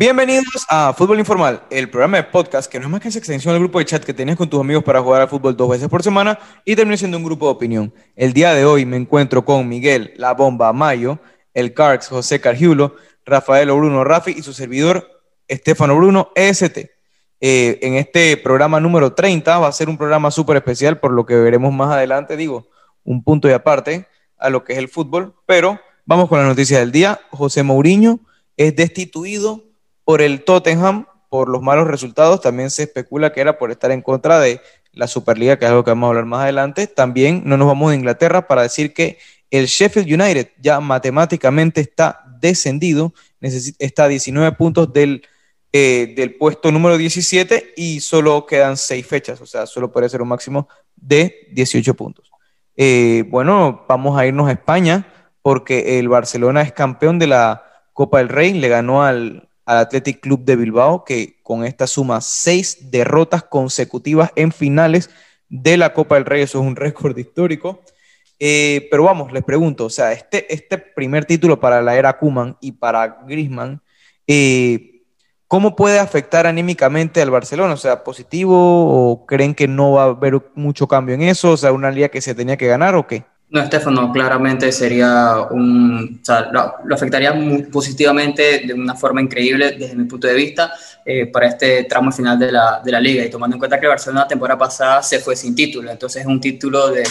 Bienvenidos a Fútbol Informal, el programa de podcast que no es más que esa extensión del grupo de chat que tienes con tus amigos para jugar al fútbol dos veces por semana y termina siendo un grupo de opinión. El día de hoy me encuentro con Miguel La Bomba Mayo, el Carx José Cargiulo, Rafael Bruno Rafi y su servidor Estefano Bruno EST. Eh, en este programa número 30 va a ser un programa súper especial por lo que veremos más adelante, digo, un punto y aparte a lo que es el fútbol, pero vamos con la noticia del día. José Mourinho es destituido por el Tottenham por los malos resultados. También se especula que era por estar en contra de la Superliga, que es algo que vamos a hablar más adelante. También no nos vamos a Inglaterra para decir que el Sheffield United ya matemáticamente está descendido, está a 19 puntos del, eh, del puesto número 17 y solo quedan 6 fechas, o sea, solo puede ser un máximo de 18 puntos. Eh, bueno, vamos a irnos a España porque el Barcelona es campeón de la Copa del Rey, le ganó al, al Athletic Club de Bilbao, que con esta suma seis derrotas consecutivas en finales de la Copa del Rey, eso es un récord histórico. Eh, pero vamos, les pregunto, o sea, este, este primer título para la era Kuman y para Griezmann, eh, ¿cómo puede afectar anímicamente al Barcelona? O sea, ¿positivo o creen que no va a haber mucho cambio en eso? O sea, una liga que se tenía que ganar o qué? No, Estefano, claramente sería un. O sea, lo, afectaría muy positivamente de una forma increíble desde mi punto de vista eh, para este tramo final de la, de la, liga. Y tomando en cuenta que Barcelona la temporada pasada se fue sin título, entonces es un título de,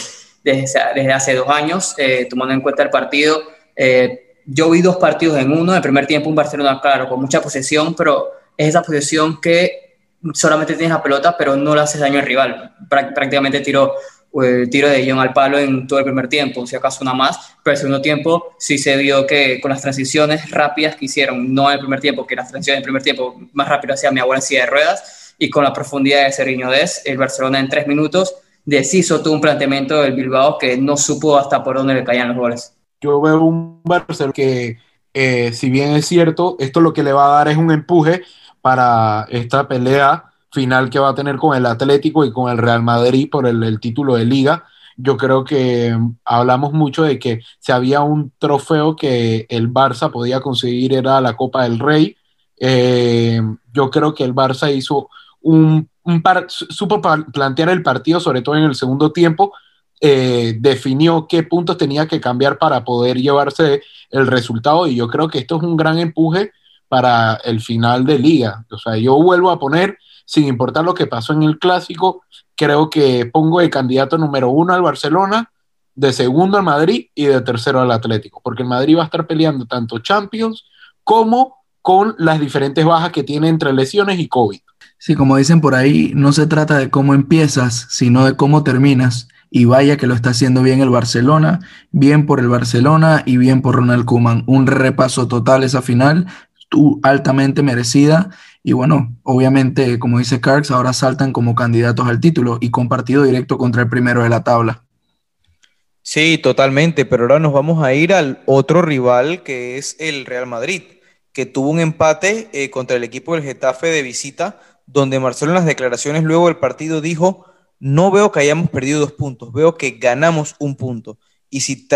desde, desde hace dos años. Eh, tomando en cuenta el partido, eh, yo vi dos partidos en uno. En el primer tiempo, un Barcelona, claro, con mucha posesión, pero es esa posesión que solamente tienes la pelota, pero no le haces daño al rival. Prácticamente tiró el tiro de guion al palo en todo el primer tiempo, si acaso una más, pero el segundo tiempo sí se vio que con las transiciones rápidas que hicieron, no en el primer tiempo, que las transiciones en el primer tiempo más rápido hacía mi abuela en silla de ruedas, y con la profundidad de Seriño Des, el Barcelona en tres minutos deshizo todo un planteamiento del Bilbao que no supo hasta por dónde le caían los goles. Yo veo un Barcelona que, eh, si bien es cierto, esto lo que le va a dar es un empuje para esta pelea final que va a tener con el Atlético y con el Real Madrid por el, título de liga. Yo creo que hablamos mucho de que si había un trofeo que el Barça podía conseguir era la Copa del Rey. Eh, yo creo que el Barça hizo un, un supo plantear el partido, sobre todo en el segundo tiempo, eh, definió qué puntos tenía que cambiar para poder llevarse el resultado y yo creo que esto es un gran empuje para el final de liga. O sea, yo vuelvo a poner sin importar lo que pasó en el clásico, creo que pongo de candidato número uno al Barcelona, de segundo al Madrid y de tercero al Atlético, porque el Madrid va a estar peleando tanto Champions como con las diferentes bajas que tiene entre lesiones y COVID. Sí, como dicen por ahí, no se trata de cómo empiezas, sino de cómo terminas. Y vaya que lo está haciendo bien el Barcelona, bien por el Barcelona y bien por Ronald Koeman. Un repaso total esa final, altamente merecida y bueno, obviamente, como dice Carx, ahora saltan como candidatos al título y con partido directo contra el primero de la tabla. Sí, totalmente, pero ahora nos vamos a ir al otro rival que es el Real Madrid, que tuvo un empate eh, contra el equipo del Getafe de visita, donde Marcelo en las declaraciones luego del partido dijo, no veo que hayamos perdido dos puntos, veo que ganamos un punto. Y si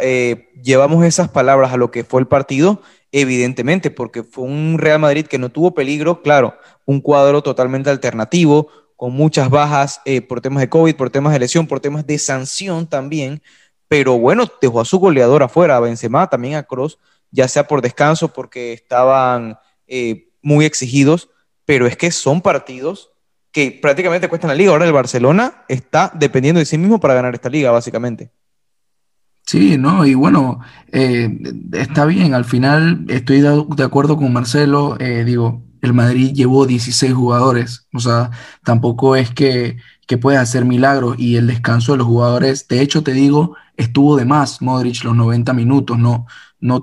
eh, llevamos esas palabras a lo que fue el partido, evidentemente, porque fue un Real Madrid que no tuvo peligro, claro, un cuadro totalmente alternativo, con muchas bajas eh, por temas de COVID, por temas de lesión, por temas de sanción también, pero bueno, dejó a su goleador afuera, a Benzema, también a Cross, ya sea por descanso, porque estaban eh, muy exigidos, pero es que son partidos que prácticamente cuestan la liga. Ahora el Barcelona está dependiendo de sí mismo para ganar esta liga, básicamente. Sí, no, y bueno, eh, está bien, al final estoy de, acuerdo con Marcelo, eh, digo, el Madrid llevó 16 jugadores, o sea, tampoco es que, que puede hacer milagros y el descanso de los jugadores, de hecho te digo, estuvo de más Modric los 90 minutos, no, no,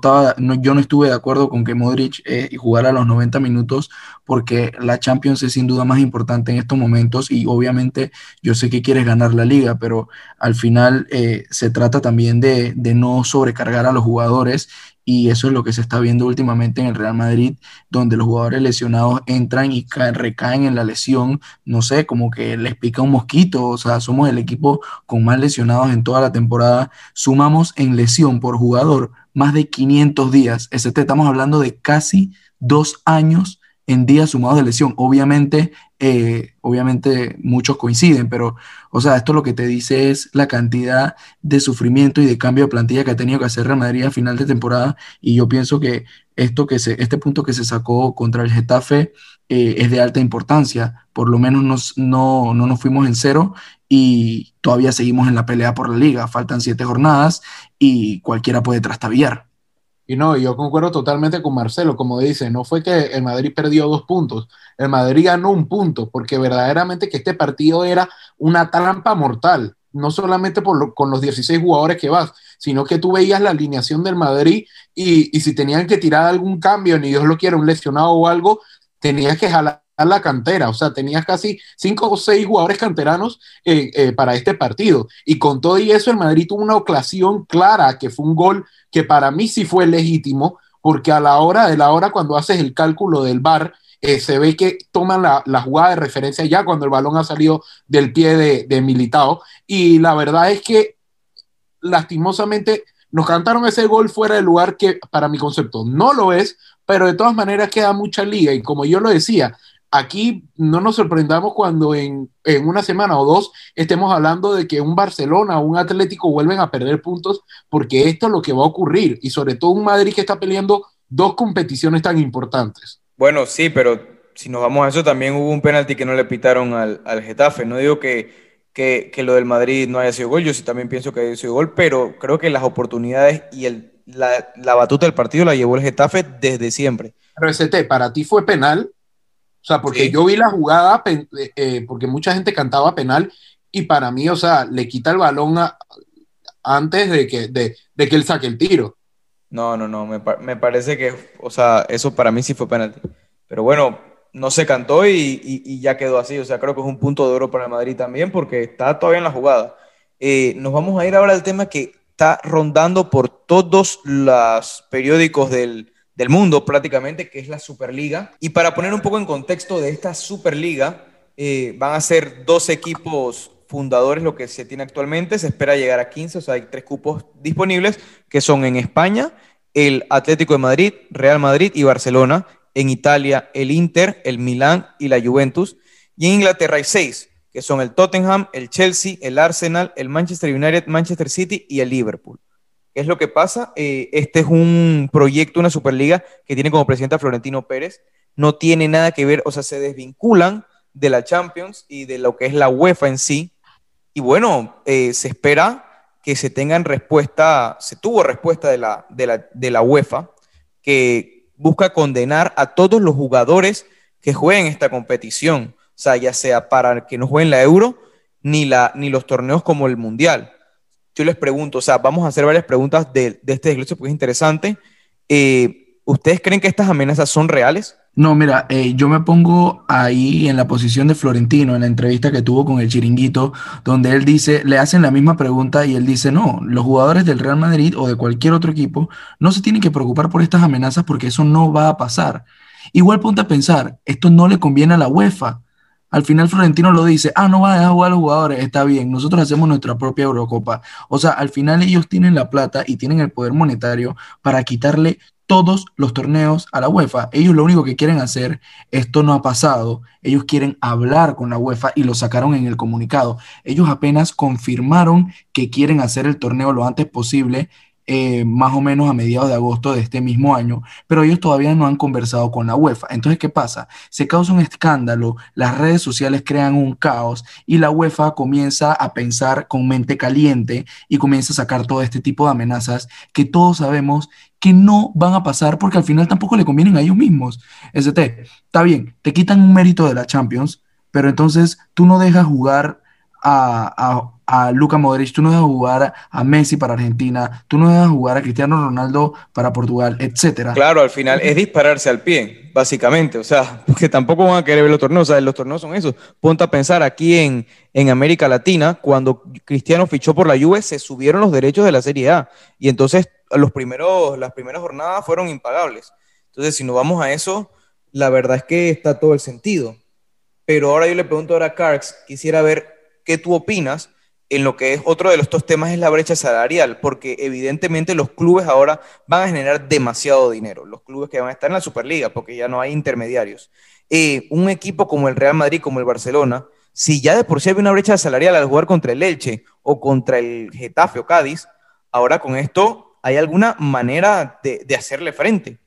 yo no estuve de acuerdo con que Modric eh, jugara los 90 minutos porque la Champions es sin duda más importante en estos momentos y obviamente yo sé que quieres ganar la liga, pero al final eh, se trata también de, de no sobrecargar a los jugadores y eso es lo que se está viendo últimamente en el Real Madrid, donde los jugadores lesionados entran y recaen en la lesión, no sé, como que les pica un mosquito, o sea, somos el equipo con más lesionados en toda la temporada, sumamos en lesión por jugador más de 500 días, estamos hablando de casi dos años en días sumados de lesión. Obviamente, eh, obviamente muchos coinciden, pero, o sea, esto lo que te dice es la cantidad de sufrimiento y de cambio de plantilla que ha tenido que hacer Real Madrid a final de temporada. Y yo pienso que esto que se, este punto que se sacó contra el Getafe eh, es de alta importancia. Por lo menos no, no nos fuimos en cero y todavía seguimos en la pelea por la liga. Faltan siete jornadas y cualquiera puede trastabillar. Y no, yo concuerdo totalmente con Marcelo, como dice, no fue que el Madrid perdió dos puntos, el Madrid ganó un punto, porque verdaderamente que este partido era una trampa mortal, no solamente por con los 16 jugadores que vas, sino que tú veías la alineación del Madrid y, y si tenían que tirar algún cambio, ni Dios lo quiera, un lesionado o algo, tenías que jalar la cantera, o sea, tenías casi cinco o seis jugadores canteranos eh, eh, para este partido. Y con todo y eso, el Madrid tuvo una ocasión clara, que fue un gol que para mí sí fue legítimo, porque a la hora de la hora, cuando haces el cálculo del VAR, eh, se ve que toman la, la, jugada de referencia ya cuando el balón ha salido del pie de, de Militao. Y la verdad es que, lastimosamente, nos cantaron ese gol fuera del lugar que para mi concepto no lo es, pero de todas maneras queda mucha liga. Y como yo lo decía, aquí no nos sorprendamos cuando en, una semana o dos estemos hablando de que un Barcelona o un Atlético vuelven a perder puntos, porque esto es lo que va a ocurrir, y sobre todo un Madrid que está peleando dos competiciones tan importantes. Bueno, sí, pero si nos vamos a eso, también hubo un penalti que no le pitaron al, al Getafe. No digo que, que, que, lo del Madrid no haya sido gol, yo sí también pienso que haya sido gol, pero creo que las oportunidades y el, la, la batuta del partido la llevó el Getafe desde siempre. Pero ¿para ti fue penal? O sea, porque sí. yo vi la jugada, eh, eh, porque mucha gente cantaba penal y para mí, o sea, le quita el balón a, antes de que, de, de, que él saque el tiro. No, no, no, me, me, parece que, o sea, eso para mí sí fue penalti. Pero bueno, no se cantó y, y, y, ya quedó así. O sea, creo que es un punto de oro para el Madrid también porque está todavía en la jugada. Eh, nos vamos a ir ahora al tema que está rondando por todos los periódicos del, del mundo prácticamente, que es la Superliga. Y para poner un poco en contexto de esta Superliga, eh, van a ser dos equipos fundadores lo que se tiene actualmente. Se espera llegar a 15, o sea, hay tres cupos disponibles, que son en España, el Atlético de Madrid, Real Madrid y Barcelona. En Italia, el Inter, el Milán y la Juventus. Y en Inglaterra hay seis, que son el Tottenham, el Chelsea, el Arsenal, el Manchester United, Manchester City y el Liverpool. ¿Qué es lo que pasa? Eh, este es un proyecto, una Superliga que tiene como presidente a Florentino Pérez. No tiene nada que ver, o sea, se desvinculan de la Champions y de lo que es la UEFA en sí. Y bueno, eh, se espera que se tengan respuesta, se tuvo respuesta de la, de, la, de la UEFA, que busca condenar a todos los jugadores que jueguen esta competición, o sea, ya sea para que no jueguen la Euro, ni, la, ni los torneos como el Mundial yo les pregunto, o sea, vamos a hacer varias preguntas de, este desglose porque es interesante. Eh, ¿Ustedes creen que estas amenazas son reales? No, mira, eh, yo me pongo ahí en la posición de Florentino en la entrevista que tuvo con el Chiringuito, donde él dice, le hacen la misma pregunta y él dice, no, los jugadores del Real Madrid o de cualquier otro equipo no se tienen que preocupar por estas amenazas porque eso no va a pasar. Igual ponte a pensar, esto no le conviene a la UEFA. Al final Florentino lo dice, ah, no va a dejar jugar a los jugadores, está bien, nosotros hacemos nuestra propia Eurocopa. O sea, al final ellos tienen la plata y tienen el poder monetario para quitarle todos los torneos a la UEFA. Ellos lo único que quieren hacer, esto no ha pasado, ellos quieren hablar con la UEFA y lo sacaron en el comunicado. Ellos apenas confirmaron que quieren hacer el torneo lo antes posible eh, más o menos a mediados de agosto de este mismo año, pero ellos todavía no han conversado con la UEFA. Entonces, ¿qué pasa? Se causa un escándalo, las redes sociales crean un caos y la UEFA comienza a pensar con mente caliente y comienza a sacar todo este tipo de amenazas que todos sabemos que no van a pasar porque al final tampoco le convienen a ellos mismos. ST, está bien, te quitan un mérito de la Champions, pero entonces tú no dejas jugar a, a Luca Modric, tú no dejas jugar a Messi para Argentina, tú no dejas jugar a Cristiano Ronaldo para Portugal, etcétera. Claro, al final es dispararse al pie, básicamente, o sea, porque tampoco van a querer ver los torneos, o sea, los torneos son esos. Ponte a pensar aquí en, en América Latina, cuando Cristiano fichó por la Juve, se subieron los derechos de la Serie A y entonces los primeros, las primeras jornadas fueron impagables. Entonces, si nos vamos a eso, la verdad es que está todo el sentido. Pero ahora yo le pregunto ahora a Carx, quisiera ver qué tú opinas en lo que es otro de los dos temas es la brecha salarial, porque evidentemente los clubes ahora van a generar demasiado dinero, los clubes que van a estar en la Superliga, porque ya no hay intermediarios. Eh, un equipo como el Real Madrid, como el Barcelona, si ya de por sí había una brecha salarial al jugar contra el Elche o contra el Getafe o Cádiz, ahora con esto hay alguna manera de hacerle frente.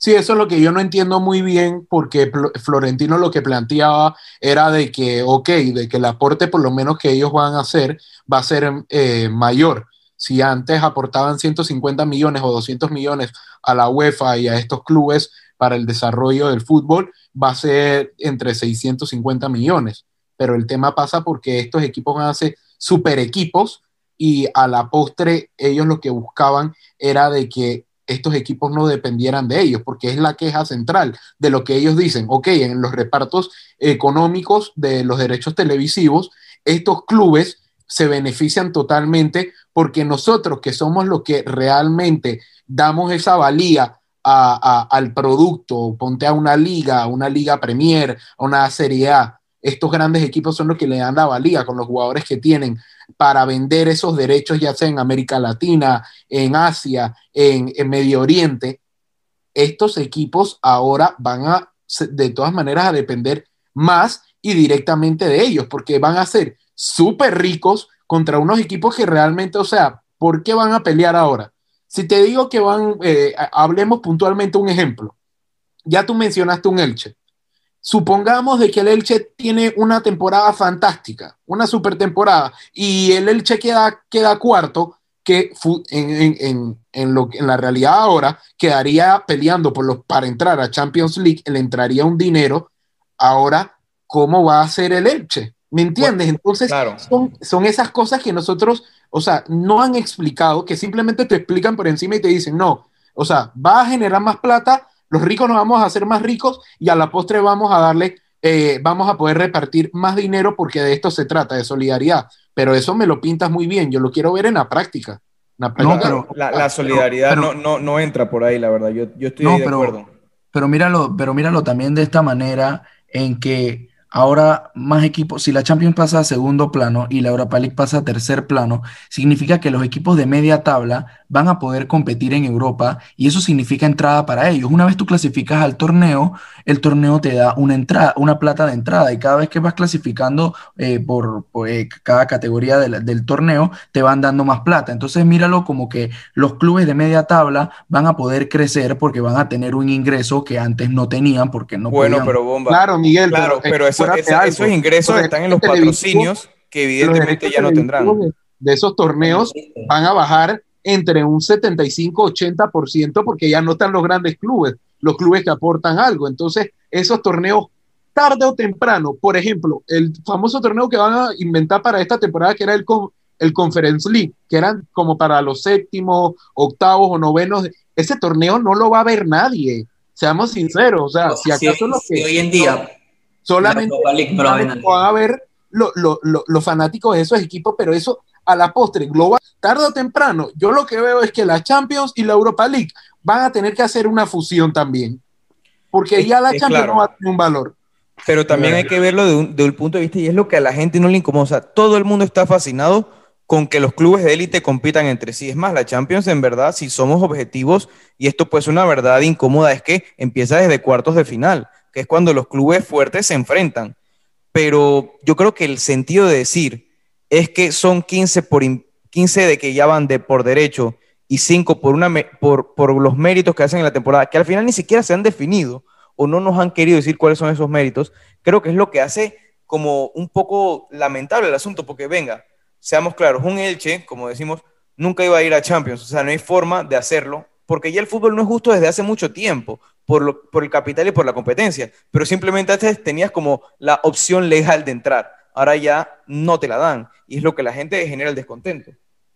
Sí, eso es lo que yo no entiendo muy bien, porque Florentino lo que planteaba era de que, ok, de que el aporte por lo menos que ellos van a hacer va a ser eh, mayor. Si antes aportaban 150 millones o 200 millones a la UEFA y a estos clubes para el desarrollo del fútbol, va a ser entre 650 millones. Pero el tema pasa porque estos equipos van a ser super equipos y a la postre ellos lo que buscaban era de que estos equipos no dependieran de ellos, porque es la queja central de lo que ellos dicen. Ok, en los repartos económicos de los derechos televisivos, estos clubes se benefician totalmente porque nosotros que somos los que realmente damos esa valía al producto, ponte a una liga, a una liga Premier, a una Serie A, estos grandes equipos son los que le dan la valía con los jugadores que tienen para vender esos derechos, ya sea en América Latina, en Asia, en, Medio Oriente. Estos equipos ahora van a, de todas maneras, a depender más y directamente de ellos, porque van a ser súper ricos contra unos equipos que realmente, o sea, ¿por qué van a pelear ahora? Si te digo que van, eh, hablemos puntualmente un ejemplo. Ya tú mencionaste un Elche. Supongamos de que el Elche tiene una temporada fantástica, una super temporada, y el Elche queda, queda cuarto, que en, en, lo, en la realidad ahora quedaría peleando por los, para entrar a Champions League, le entraría un dinero. Ahora, ¿cómo va a ser el Elche? ¿Me entiendes? Entonces, son, son esas cosas que nosotros, o sea, no han explicado, que simplemente te explican por encima y te dicen, no, o sea, va a generar más plata, los ricos nos vamos a hacer más ricos y a la postre vamos a darle, eh, vamos a poder repartir más dinero porque de esto se trata, de solidaridad. Pero eso me lo pintas muy bien, yo lo quiero ver en la práctica. no, pero, la, solidaridad no, no, no, entra por ahí, la verdad, yo, yo estoy de acuerdo. Pero míralo, pero míralo también de esta manera en que Ahora más equipos, si la Champions pasa a segundo plano y la Europa League pasa a tercer plano, significa que los equipos de media tabla van a poder competir en Europa y eso significa entrada para ellos. Una vez tú clasificas al torneo, el torneo te da una entrada, una plata de entrada y cada vez que vas clasificando eh, por, eh, cada categoría del, torneo, te van dando más plata. Entonces míralo como que los clubes de media tabla van a poder crecer porque van a tener un ingreso que antes no tenían porque no bueno, pero bomba. Claro, Miguel. Claro, pero, eso, esos ingresos están en los patrocinios que evidentemente ya no tendrán. De esos torneos van a bajar entre un 75-80% porque ya no están los grandes clubes, los clubes que aportan algo. Entonces, esos torneos, tarde o temprano, por ejemplo, el famoso torneo que van a inventar para esta temporada, que era el, el Conference League, que eran como para los séptimos, octavos o novenos, ese torneo no lo va a ver nadie. Seamos sinceros, o sea, si acaso lo que hoy en día solamente van a ver los fanáticos de esos equipos, pero eso a la postre, global, tarde o temprano, yo lo que veo es que la Champions y la Europa League van a tener que hacer una fusión también, porque ya la Champions no va a tener un valor. Pero también hay que verlo de un, punto de vista y es lo que a la gente no le incomoda. todo el mundo está fascinado con que los clubes de élite compitan entre sí. Es más, la Champions en verdad, si somos objetivos, y esto pues una verdad incómoda, es que empieza desde cuartos de final, que es cuando los clubes fuertes se enfrentan. Pero yo creo que el sentido de decir, es que son 15, por 15 de que ya van de por derecho y 5 por, una, por, por los méritos que hacen en la temporada, que al final ni siquiera se han definido o no nos han querido decir cuáles son esos méritos, creo que es lo que hace como un poco lamentable el asunto, porque venga, seamos claros, un Elche, como decimos, nunca iba a ir a Champions, o sea, no hay forma de hacerlo, porque ya el fútbol no es justo desde hace mucho tiempo, por, lo, por el capital y por la competencia, pero simplemente antes tenías como la opción legal de entrar ahora ya no te la dan. Y es lo que la gente genera el descontento.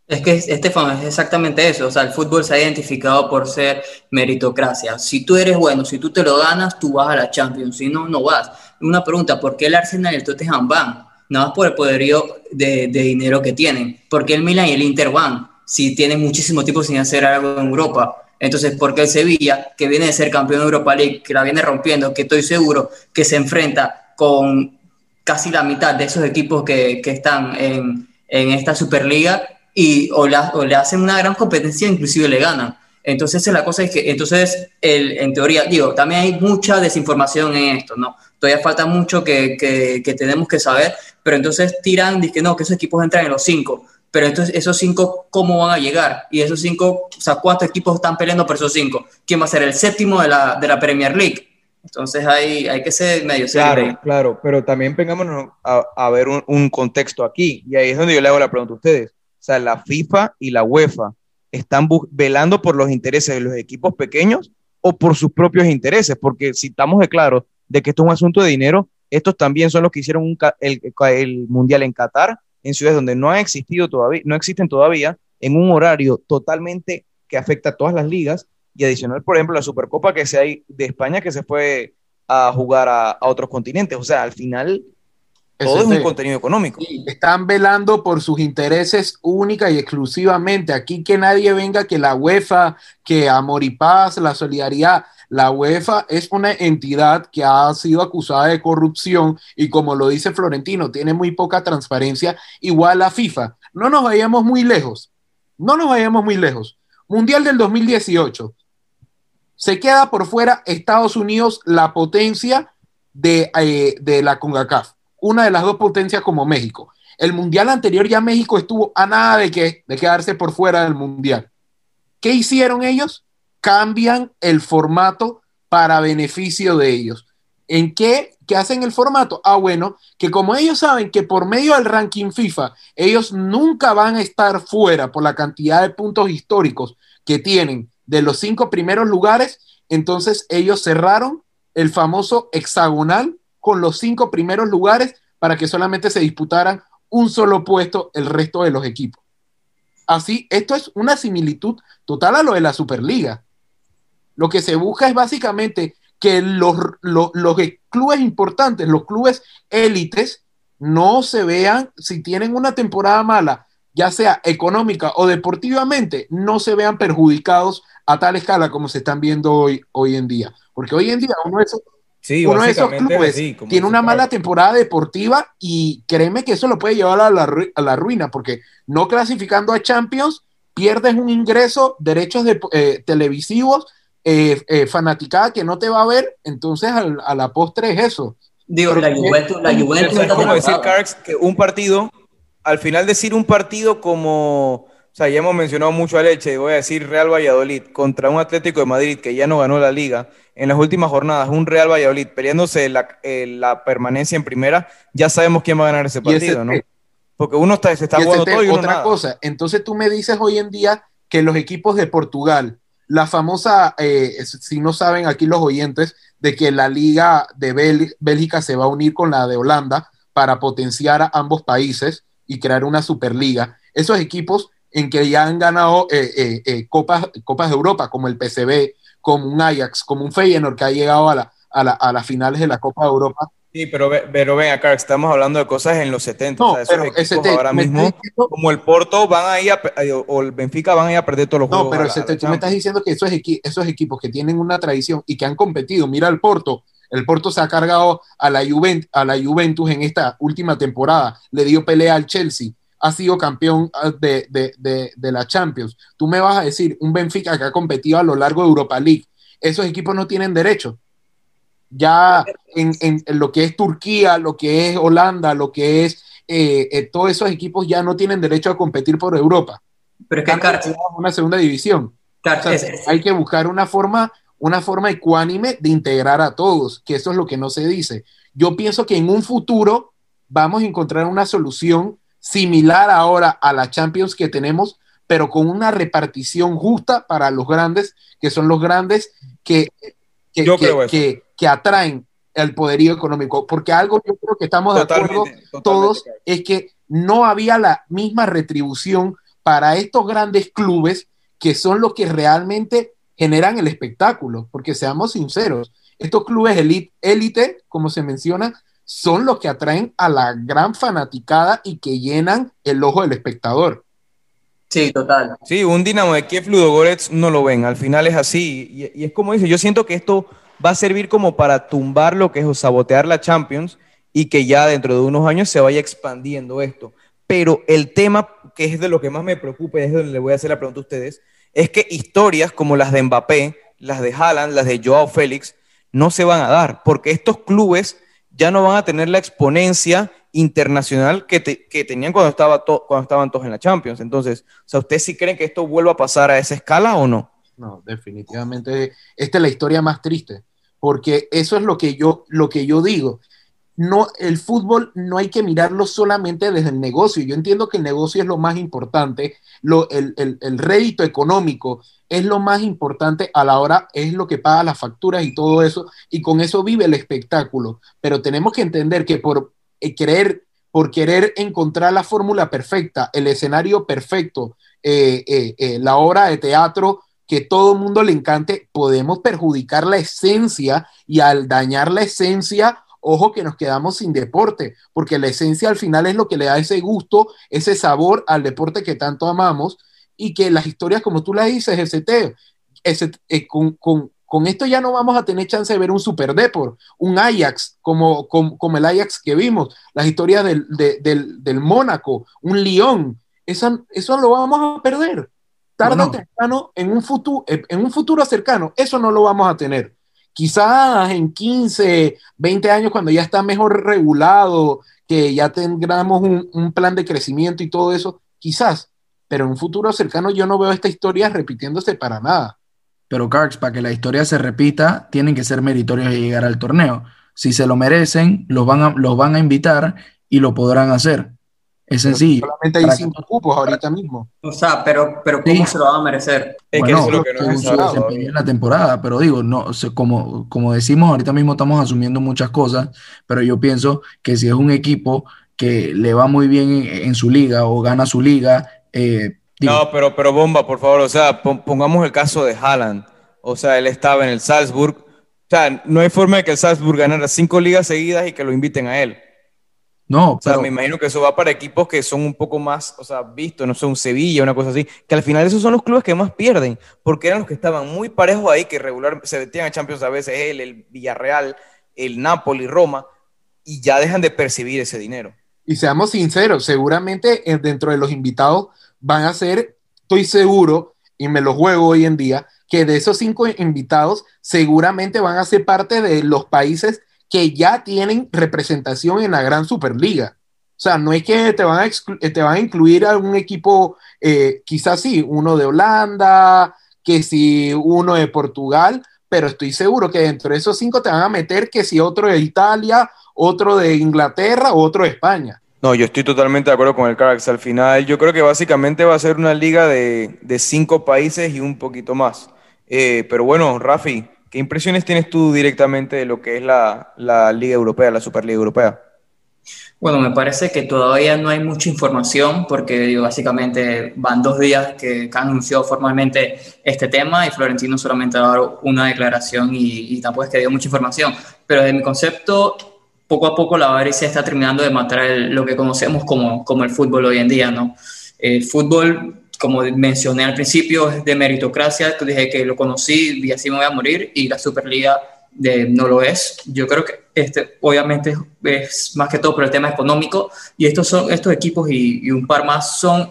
Es que, Estefan, es exactamente eso. O sea, el fútbol se ha identificado por ser meritocracia. Si tú eres bueno, si tú te lo ganas, tú vas a la Champions. Si no, no vas. Una pregunta, ¿por qué el Arsenal y el Tottenham van? Nada más por el poderío de, dinero que tienen. ¿Por qué el Milan y el Inter van? Si tienen muchísimo tiempo sin hacer algo en Europa. Entonces, ¿por qué el Sevilla, que viene de ser campeón de Europa League, que la viene rompiendo, que estoy seguro que se enfrenta con casi la mitad de esos equipos que, están en, en esta Superliga y o, le hacen una gran competencia, inclusive le ganan. Entonces, la cosa es que, entonces, el, en teoría, digo, también hay mucha desinformación en esto, ¿no? Todavía falta mucho que, que, tenemos que saber, pero entonces tiran, dicen no, que esos equipos entran en los cinco, pero entonces esos cinco, ¿cómo van a llegar? Y esos cinco, o sea, ¿cuántos equipos están peleando por esos cinco? ¿Quién va a ser el séptimo de la, de la Premier League? Entonces hay, hay que ser medio serio. Claro, claro, pero también vengámonos a, a ver un, un, contexto aquí, y ahí es donde yo le hago la pregunta a ustedes. O sea, la FIFA y la UEFA están velando por los intereses de los equipos pequeños o por sus propios intereses, porque si estamos de claro de que esto es un asunto de dinero, estos también son los que hicieron el, Mundial en Qatar, en ciudades donde no ha existido todavía, no existen todavía, en un horario totalmente que afecta a todas las ligas, y adicional, por ejemplo, la Supercopa que se hay de España que se fue a jugar a, a otros continentes. O sea, al final todo es un contenido económico. están velando por sus intereses única y exclusivamente. Aquí que nadie venga, que la UEFA, que Amor y Paz, la solidaridad. La UEFA es una entidad que ha sido acusada de corrupción y como lo dice Florentino, tiene muy poca transparencia, igual la FIFA. No nos vayamos muy lejos. No nos vayamos muy lejos. Mundial del 2018. Se queda por fuera Estados Unidos, la potencia de, eh, de la CONCACAF una de las dos potencias como México. El mundial anterior ya México estuvo a nada de, que, de quedarse por fuera del mundial. ¿Qué hicieron ellos? Cambian el formato para beneficio de ellos. ¿En qué? ¿Qué hacen el formato? Ah, bueno, que como ellos saben que por medio del ranking FIFA, ellos nunca van a estar fuera por la cantidad de puntos históricos que tienen de los cinco primeros lugares, entonces ellos cerraron el famoso hexagonal con los cinco primeros lugares para que solamente se disputaran un solo puesto el resto de los equipos. Así, esto es una similitud total a lo de la Superliga. Lo que se busca es básicamente que los, los, clubes importantes, los clubes élites, no se vean, si tienen una temporada mala, ya sea económica o deportivamente, no se vean perjudicados a tal escala como se están viendo hoy, hoy en día. Porque hoy en día uno de esos, Sí, uno de esos clubes tiene una mala temporada deportiva y créeme que eso lo puede llevar a la, ruina, porque no clasificando a Champions, pierdes un ingreso, derechos de, eh, televisivos, eh, eh, fanaticada que no te va a ver, entonces a, la postre es eso. Digo, la Juventus, la Juventus es como decir, Carx, que un partido, al final decir un partido como o sea, ya hemos mencionado mucho a Leche, voy a decir Real Valladolid contra un Atlético de Madrid que ya no ganó la liga. En las últimas jornadas, un Real Valladolid peleándose la, eh, la permanencia en primera, ya sabemos quién va a ganar ese partido, ¿no? Porque uno está, se está jugando todo y Otra cosa, entonces tú me dices hoy en día que los equipos de Portugal, la famosa, eh, si no saben aquí los oyentes, de que la liga de Bélgica se va a unir con la de Holanda para potenciar a ambos países y crear una superliga. Esos equipos en que ya han ganado eh, eh, eh, copas, copas de Europa, como el PCB, como un Ajax, como un Feyenoord que ha llegado a, la, a, la, a las finales de la Copa de Europa. Sí, pero, pero ven acá, estamos hablando de cosas en los 70. No, o sea, pero ahora mismo, como el Porto van a ir a, o el Benfica van a ir a perder todos los juegos. No, pero el tú me estás diciendo que esos, esos equipos que tienen una tradición y que han competido, mira el Porto, el Porto se ha cargado a la, Juventus, a la Juventus en esta última temporada, le dio pelea al Chelsea, ha sido campeón ah, de, de, la Champions. Tú me vas a decir, un Benfica que ha competido a lo largo de Europa League, esos equipos no tienen derecho. Ya en, lo que es Turquía, lo que es Holanda, lo que es eh, eh, todos esos equipos ya no tienen derecho a competir por Europa. Pero es que una segunda división. hay que buscar una forma, una forma ecuánime de integrar a todos, que eso es lo que no se dice. Yo pienso que en un futuro vamos a encontrar una solución similar ahora a la Champions que tenemos, pero con una repartición justa para los grandes, que son los grandes que, que, que, atraen el poderío económico. Porque algo yo creo que estamos de acuerdo todos es que no había la misma retribución para estos grandes clubes que son los que realmente generan el espectáculo, porque seamos sinceros, estos clubes élite, como se menciona, son los que atraen a la gran fanaticada y que llenan el ojo del espectador. Sí, total. Sí, un Dinamo de Kiev Ludogorets no lo ven, al final es así. Y, es como dice, yo siento que esto va a servir como para tumbar lo que es o sabotear la Champions y que ya dentro de unos años se vaya expandiendo esto. pero el tema que es de lo que más me preocupa y es donde le voy a hacer la pregunta a ustedes, es que historias como las de Mbappé, las de Haaland, las de Joao Félix, no se van a dar, porque estos clubes ya no van a tener la exponencia internacional que, tenían cuando, cuando estaban todos en la Champions. Entonces, o sea, ¿ustedes sí creen que esto vuelva a pasar a esa escala o no? No, definitivamente esta es la historia más triste, porque eso es lo que yo, lo que yo digo. No, el fútbol no hay que mirarlo solamente desde el negocio. Yo entiendo que el negocio es lo más importante, lo, el, el, el rédito económico es lo más importante a la hora, es lo que paga las facturas y todo eso, y con eso vive el espectáculo. Pero tenemos que entender que por eh, querer, por querer encontrar la fórmula perfecta, el escenario perfecto, eh, eh, la obra de teatro que todo mundo le encante, podemos perjudicar la esencia y al dañar la esencia, ojo que nos quedamos sin deporte, porque la esencia al final es lo que le da ese gusto, ese sabor al deporte que tanto amamos y que las historias, como tú las dices, ese, ese eh, con, con, con, esto ya no vamos a tener chance de ver un Super Deport, un Ajax, como, como, el Ajax que vimos, las historias del, del, del Mónaco, un Lyon, eso, eso lo vamos a perder. Tarde o temprano, en un, futuro, en un futuro cercano, eso no lo vamos a tener. Quizás en 15, 20 años, cuando ya está mejor regulado, que ya tengamos un, un plan de crecimiento y todo eso, quizás, pero en un futuro cercano yo no veo esta historia repitiéndose para nada. Pero Carx, para que la historia se repita, tienen que ser meritorios de llegar al torneo. Si se lo merecen, los van a, los van a invitar y lo podrán hacer. Es sencillo. solamente hay cinco cupos ahorita mismo. O sea, pero, pero ¿cómo se lo van a merecer? Es que eso es lo que no se en la temporada, pero digo, no, como, como decimos, ahorita mismo estamos asumiendo muchas cosas, pero yo pienso que si es un equipo que le va muy bien en, en su liga o gana su liga eh, no, pero, pero Bomba, por favor, o sea, pongamos el caso de Haaland. O sea, él estaba en el Salzburg. O sea, no hay forma de que el Salzburg ganara cinco ligas seguidas y que lo inviten a él. No, o sea, me imagino que eso va para equipos que son un poco más, o sea, vistos, no sé, un Sevilla, una cosa así, que al final esos son los clubes que más pierden, porque eran los que estaban muy parejos ahí, que regular se metían a Champions a veces él, el Villarreal, el Napoli, Roma, y ya dejan de percibir ese dinero. Y seamos sinceros, seguramente eh, dentro de los invitados van a ser, estoy seguro, y me lo juego hoy en día, que de esos cinco invitados seguramente van a ser parte de los países que ya tienen representación en la gran Superliga. O sea, no es que te van a, te van a incluir a un equipo, eh, quizás sí, uno de Holanda, que si uno de Portugal, pero estoy seguro que dentro de esos cinco te van a meter que si otro de Italia, otro de Inglaterra, otro de España. No, yo estoy totalmente de acuerdo con el Carax. Al final, yo creo que básicamente va a ser una liga de, cinco países y un poquito más. Eh, pero bueno, Rafi, ¿qué impresiones tienes tú directamente de lo que es la, Liga Europea, la Superliga Europea? Bueno, me parece que todavía no hay mucha información porque básicamente van dos días que, han anunciado formalmente este tema y Florentino solamente ha dado una declaración y, y tampoco es que dio mucha información. Pero de mi concepto, poco a poco la avaricia está terminando de matar lo que conocemos como, como el fútbol hoy en día, ¿no? El fútbol, como mencioné al principio, de meritocracia, que dije que lo conocí y así me voy a morir, y la Superliga de, no lo es. Yo creo que este, obviamente es más que todo por el tema económico, y estos, son, estos equipos y, un par más son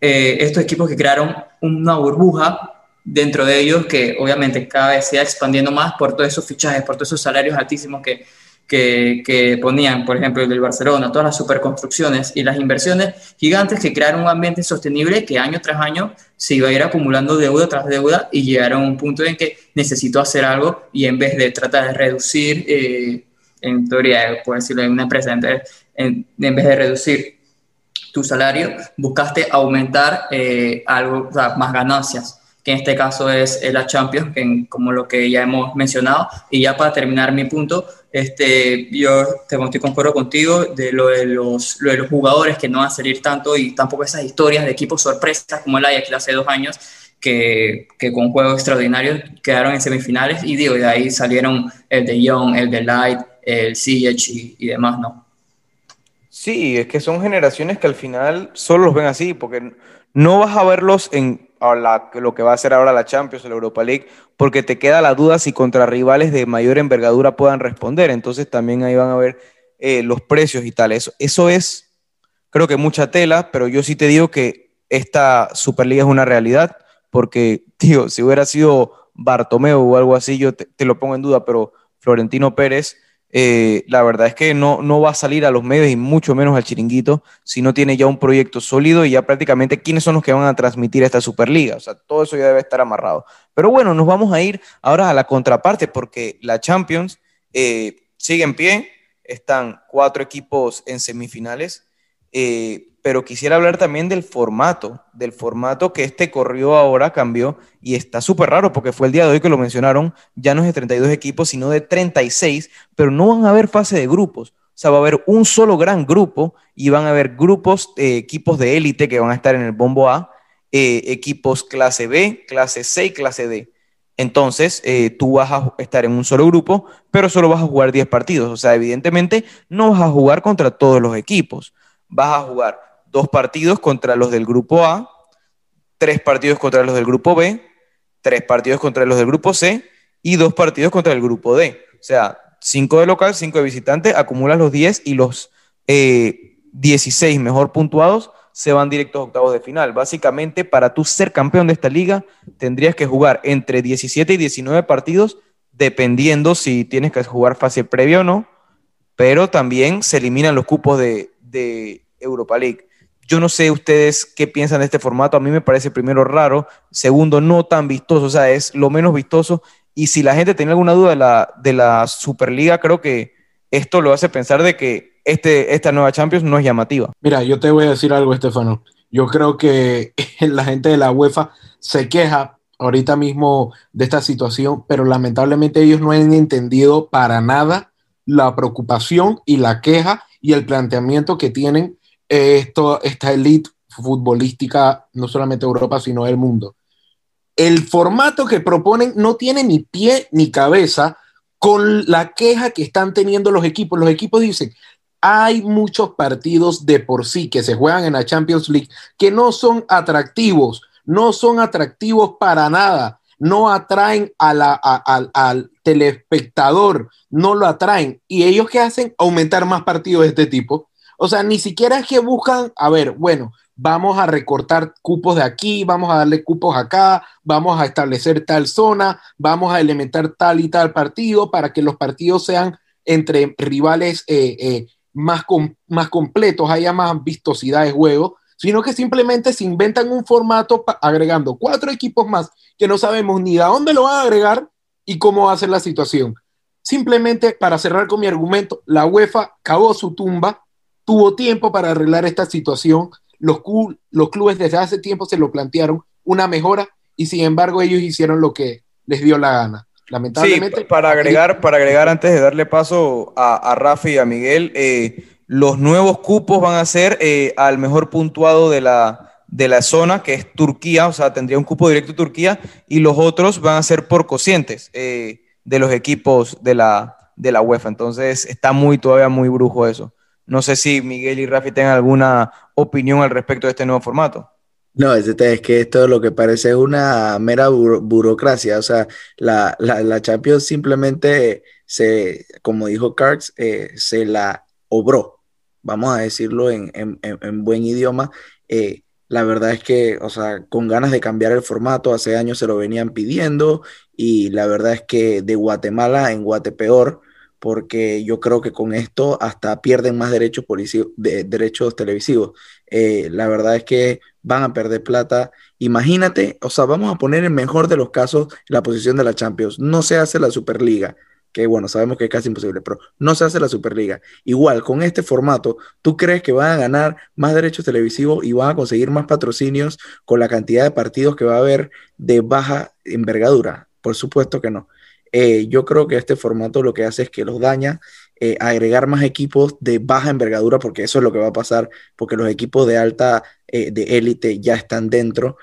eh, estos equipos que crearon una burbuja dentro de ellos que obviamente cada vez se va expandiendo más por todos esos fichajes, por todos esos salarios altísimos que, que, ponían, por ejemplo, el del Barcelona, todas las superconstrucciones y las inversiones gigantes que crearon un ambiente sostenible que año tras año se iba a ir acumulando deuda tras deuda y llegaron a un punto en que necesito hacer algo y en vez de tratar de reducir, eh, en teoría, por decirlo en una empresa, en, en, vez de reducir tu salario, buscaste aumentar eh, algo, más ganancias que en este caso es la Champions, que como lo que ya hemos mencionado. Y ya para terminar mi punto, este, yo te, estoy concuerdo contigo de lo de, los, lo de los jugadores que no van a salir tanto y tampoco esas historias de equipos sorpresas como el Ajax hace dos años, que, que con juegos extraordinarios quedaron en semifinales. Y digo, de ahí salieron el de Young, el de Light, el CH y, y demás, ¿no? Sí, es que son generaciones que al final solo los ven así, porque no vas a verlos en lo que va a ser ahora la Champions la Europa League, porque te queda la duda si contra rivales de mayor envergadura puedan responder. Entonces también ahí van a ver eh, los precios y tal. Eso, eso es, creo que mucha tela, pero yo sí te digo que esta Superliga es una realidad, porque, tío, si hubiera sido Bartomeu o algo así, yo te lo pongo en duda, pero Florentino Pérez eh, la verdad es que no, no va a salir a los medios y mucho menos al chiringuito si no tiene ya un proyecto sólido y ya prácticamente quiénes son los que van a transmitir esta Superliga. O sea, todo eso ya debe estar amarrado. Pero bueno, nos vamos a ir ahora a la contraparte porque la Champions eh, sigue en pie. Están cuatro equipos en semifinales. Eh, pero quisiera hablar también del formato, del formato que este corrió ahora, cambió, y está súper raro porque fue el día de hoy que lo mencionaron, ya no es de 32 equipos, sino de 36, pero no van a haber fase de grupos. O sea, va a haber un solo gran grupo y van a haber grupos, eh, equipos de élite que van a estar en el bombo A, eh, equipos clase B, clase C y clase D. Entonces, eh, tú vas a estar en un solo grupo, pero solo vas a jugar 10 partidos. O sea, evidentemente no vas a jugar contra todos los equipos. Vas a jugar dos partidos contra los del grupo A, tres partidos contra los del grupo B, tres partidos contra los del grupo C y dos partidos contra el grupo D. O sea, cinco de local, cinco de visitante, acumulas los 10 y los 16 eh, mejor puntuados se van directos a octavos de final. Básicamente, para tú ser campeón de esta liga, tendrías que jugar entre 17 y 19 partidos, dependiendo si tienes que jugar fase previa o no, pero también se eliminan los cupos de Europa League. Yo no sé ustedes qué piensan de este formato. A mí me parece primero raro, segundo no tan vistoso, o sea, es lo menos vistoso. Y si la gente tiene alguna duda de la, de la Superliga, creo que esto lo hace pensar de que este, esta nueva Champions no es llamativa. Mira, yo te voy a decir algo, Estefano. Yo creo que la gente de la UEFA se queja ahorita mismo de esta situación, pero lamentablemente ellos no han entendido para nada la preocupación y la queja y el planteamiento que tienen esto, esta elite futbolística, no solamente Europa, sino del mundo. El formato que proponen no tiene ni pie ni cabeza con la queja que están teniendo los equipos. Los equipos dicen, hay muchos partidos de por sí que se juegan en la Champions League que no son atractivos, no son atractivos para nada, no atraen al telespectador, no lo atraen. ¿Y ellos qué hacen? Aumentar más partidos de este tipo. O sea, ni siquiera es que buscan, a ver, bueno, vamos a recortar cupos de aquí, vamos a darle cupos acá, vamos a establecer tal zona, vamos a elementar tal y tal partido para que los partidos sean entre rivales eh, eh, más, más completos, haya más vistosidad de juego, sino que simplemente se inventan un formato agregando cuatro equipos más que no sabemos ni a dónde lo van a agregar y cómo va a ser la situación. Simplemente para cerrar con mi argumento, la UEFA cavó su tumba tuvo tiempo para arreglar esta situación. Los, los clubes desde hace tiempo se lo plantearon, una mejora, y sin embargo ellos hicieron lo que les dio la gana. Lamentablemente. Sí, para agregar, para agregar antes de darle paso a, a Rafa y a Miguel, eh, los nuevos cupos van a ser eh, al mejor puntuado de la, de la zona, que es Turquía, o sea, tendría un cupo directo Turquía, y los otros van a ser por cocientes eh, de los equipos de la, de la UEFA. Entonces está muy, todavía muy brujo eso. No sé si Miguel y Rafi tengan alguna opinión al respecto de este nuevo formato. No, es, que esto lo que parece es una mera burocracia. O sea, la, la, Champions simplemente se, como dijo Cards, eh, se la obró. Vamos a decirlo en, buen idioma. Eh, la verdad es que, o sea, con ganas de cambiar el formato, hace años se lo venían pidiendo y la verdad es que de Guatemala en Guatepeor porque yo creo que con esto hasta pierden más derechos, de, derechos televisivos. Eh, la verdad es que van a perder plata. Imagínate, o sea, vamos a poner en mejor de los casos la posición de la Champions. No se hace la Superliga, que bueno, sabemos que es casi imposible, pero no se hace la Superliga. Igual, con este formato, ¿tú crees que van a ganar más derechos televisivos y van a conseguir más patrocinios con la cantidad de partidos que va a haber de baja envergadura? Por supuesto que no. Eh, yo creo que este formato lo que hace es que los daña, eh, agregar más equipos de baja envergadura, porque eso es lo que va a pasar, porque los equipos de alta, eh, de élite ya están dentro.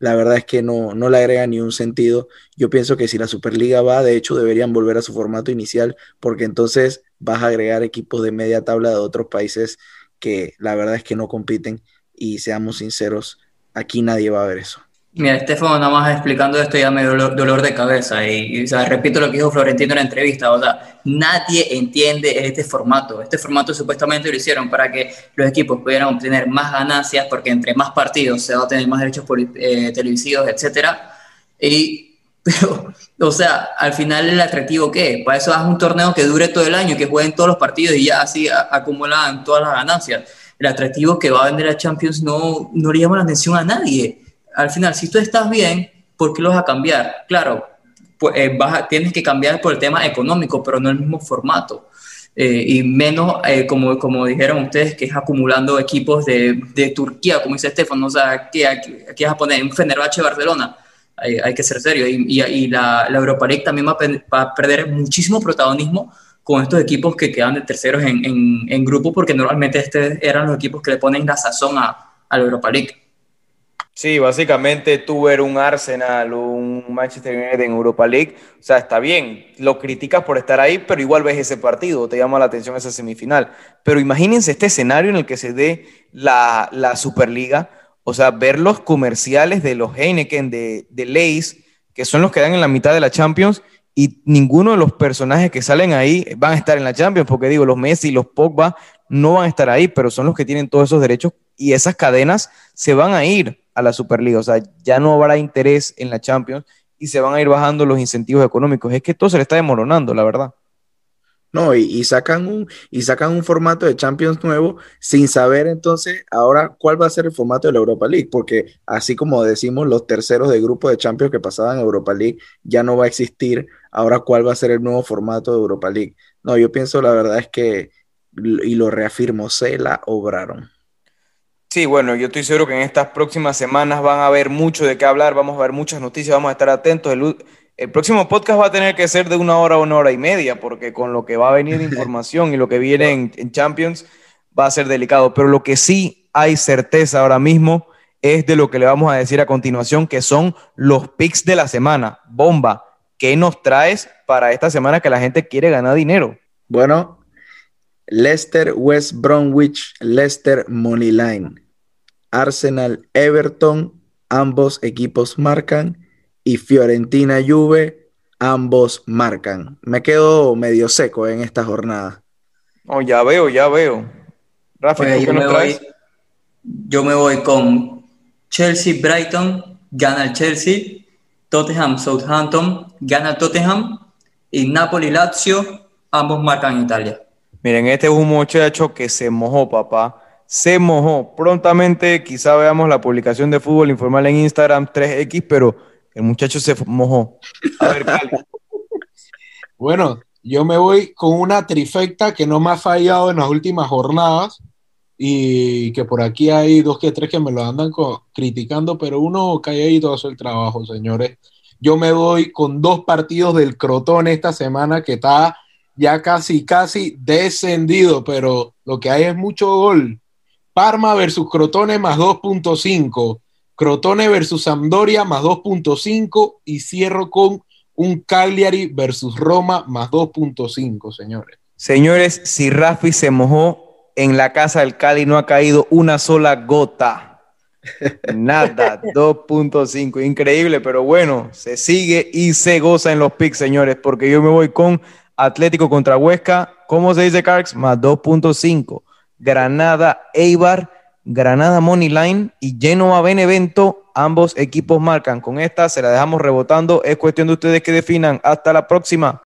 la verdad es que no, no le agrega ni un sentido. Yo pienso que si la Superliga va, de hecho, deberían volver a su formato inicial, porque entonces vas a agregar equipos de media tabla de otros países que la verdad es que no compiten y seamos sinceros, aquí nadie va a ver eso. Mira, Estefano nada más explicando esto ya me dio dolor, de cabeza y, repito lo que dijo Florentino en la entrevista, o sea, nadie entiende este formato. Este formato supuestamente lo hicieron para que los equipos pudieran obtener más ganancias porque entre más partidos se va a tener más derechos eh, televisivos, etcétera. Y, pero, o sea, al final el atractivo ¿qué? Para eso haz un torneo que dure todo el año, que jueguen todos los partidos y ya así acumulan todas las ganancias. El atractivo que va a vender a Champions no, no le llama la atención a nadie al final, si tú estás bien, ¿por qué lo vas a cambiar? Claro, pues, eh, tienes que cambiar por el tema económico, pero no el mismo formato. Eh, y menos, eh, como, como dijeron ustedes, que es acumulando equipos de, de Turquía, como dice Estefan, o sea, que aquí, vas a poner un Fenerbahce Barcelona, hay, que ser serio. Y, y, la, la, Europa League también va a, perder muchísimo protagonismo con estos equipos que quedan de terceros en, en, en grupo, porque normalmente este eran los equipos que le ponen la sazón a la Europa League. Sí, básicamente tú ver un Arsenal o un Manchester United en Europa League, o sea, está bien, lo criticas por estar ahí, pero igual ves ese partido, te llama la atención esa semifinal. Pero imagínense este escenario en el que se dé la, Superliga, o sea, ver los comerciales de los Heineken, de, de Leys, que son los que dan en la mitad de la Champions, y ninguno de los personajes que salen ahí van a estar en la Champions, porque digo, los Messi, los Pogba no van a estar ahí, pero son los que tienen todos esos derechos y esas cadenas se van a ir a la Superliga. O sea, ya no habrá interés en la Champions y se van a ir bajando los incentivos económicos. Es que todo se le está demoronando, la verdad. No, y, sacan un, y sacan un formato de Champions nuevo sin saber entonces ahora cuál va a ser el formato de la Europa League, porque así como decimos los terceros de grupo de Champions que pasaban Europa League ya no va a existir, ahora cuál va a ser el nuevo formato de Europa League. No, yo pienso la verdad es que, y lo reafirmo, se la obraron. Sí, bueno, yo estoy seguro que en estas próximas semanas van a haber mucho de qué hablar, vamos a ver muchas noticias, vamos a estar atentos. El, próximo podcast va a tener que ser de una hora a una hora y media, porque con lo que va a venir de información y lo que viene en, Champions va a ser delicado. Pero lo que sí hay certeza ahora mismo es de lo que le vamos a decir a continuación, que son los picks de la semana. Bomba, ¿qué nos traes para esta semana que la gente quiere ganar dinero? Bueno, Leicester, West Bromwich, Leicester Moneyline. Arsenal, Everton, ambos equipos marcan. Y Fiorentina, Juve, ambos marcan. Me quedo medio seco en esta jornada. Oh, ya veo, ya veo. Rafa, pues yo, me voy, yo me voy con Chelsea, Brighton, gana el Chelsea. Tottenham, Southampton, gana el Tottenham. Y Napoli, Lazio, ambos marcan en Italia. Miren, este es un muchacho que se mojó, papá. Se mojó. Prontamente quizá veamos la publicación de fútbol informal en Instagram 3X, pero el muchacho se mojó. A ver, Bueno, yo me voy con una trifecta que no me ha fallado en las últimas jornadas y que por aquí hay dos que tres que me lo andan criticando, pero uno calladito hace el trabajo, señores. Yo me voy con dos partidos del Crotón esta semana que está ya casi, casi descendido, pero lo que hay es mucho gol. Parma versus Crotone más 2.5, Crotone versus Sampdoria más 2.5 y cierro con un Cagliari versus Roma más 2.5, señores. Señores, si Rafi se mojó en la casa del Cali no ha caído una sola gota. Nada, 2.5, increíble, pero bueno, se sigue y se goza en los picks, señores, porque yo me voy con Atlético contra Huesca, ¿cómo se dice, Carx? Más 2.5. Granada, Eibar, Granada Money Line y Genoa Benevento, ambos equipos marcan. Con esta se la dejamos rebotando. Es cuestión de ustedes que definan. Hasta la próxima.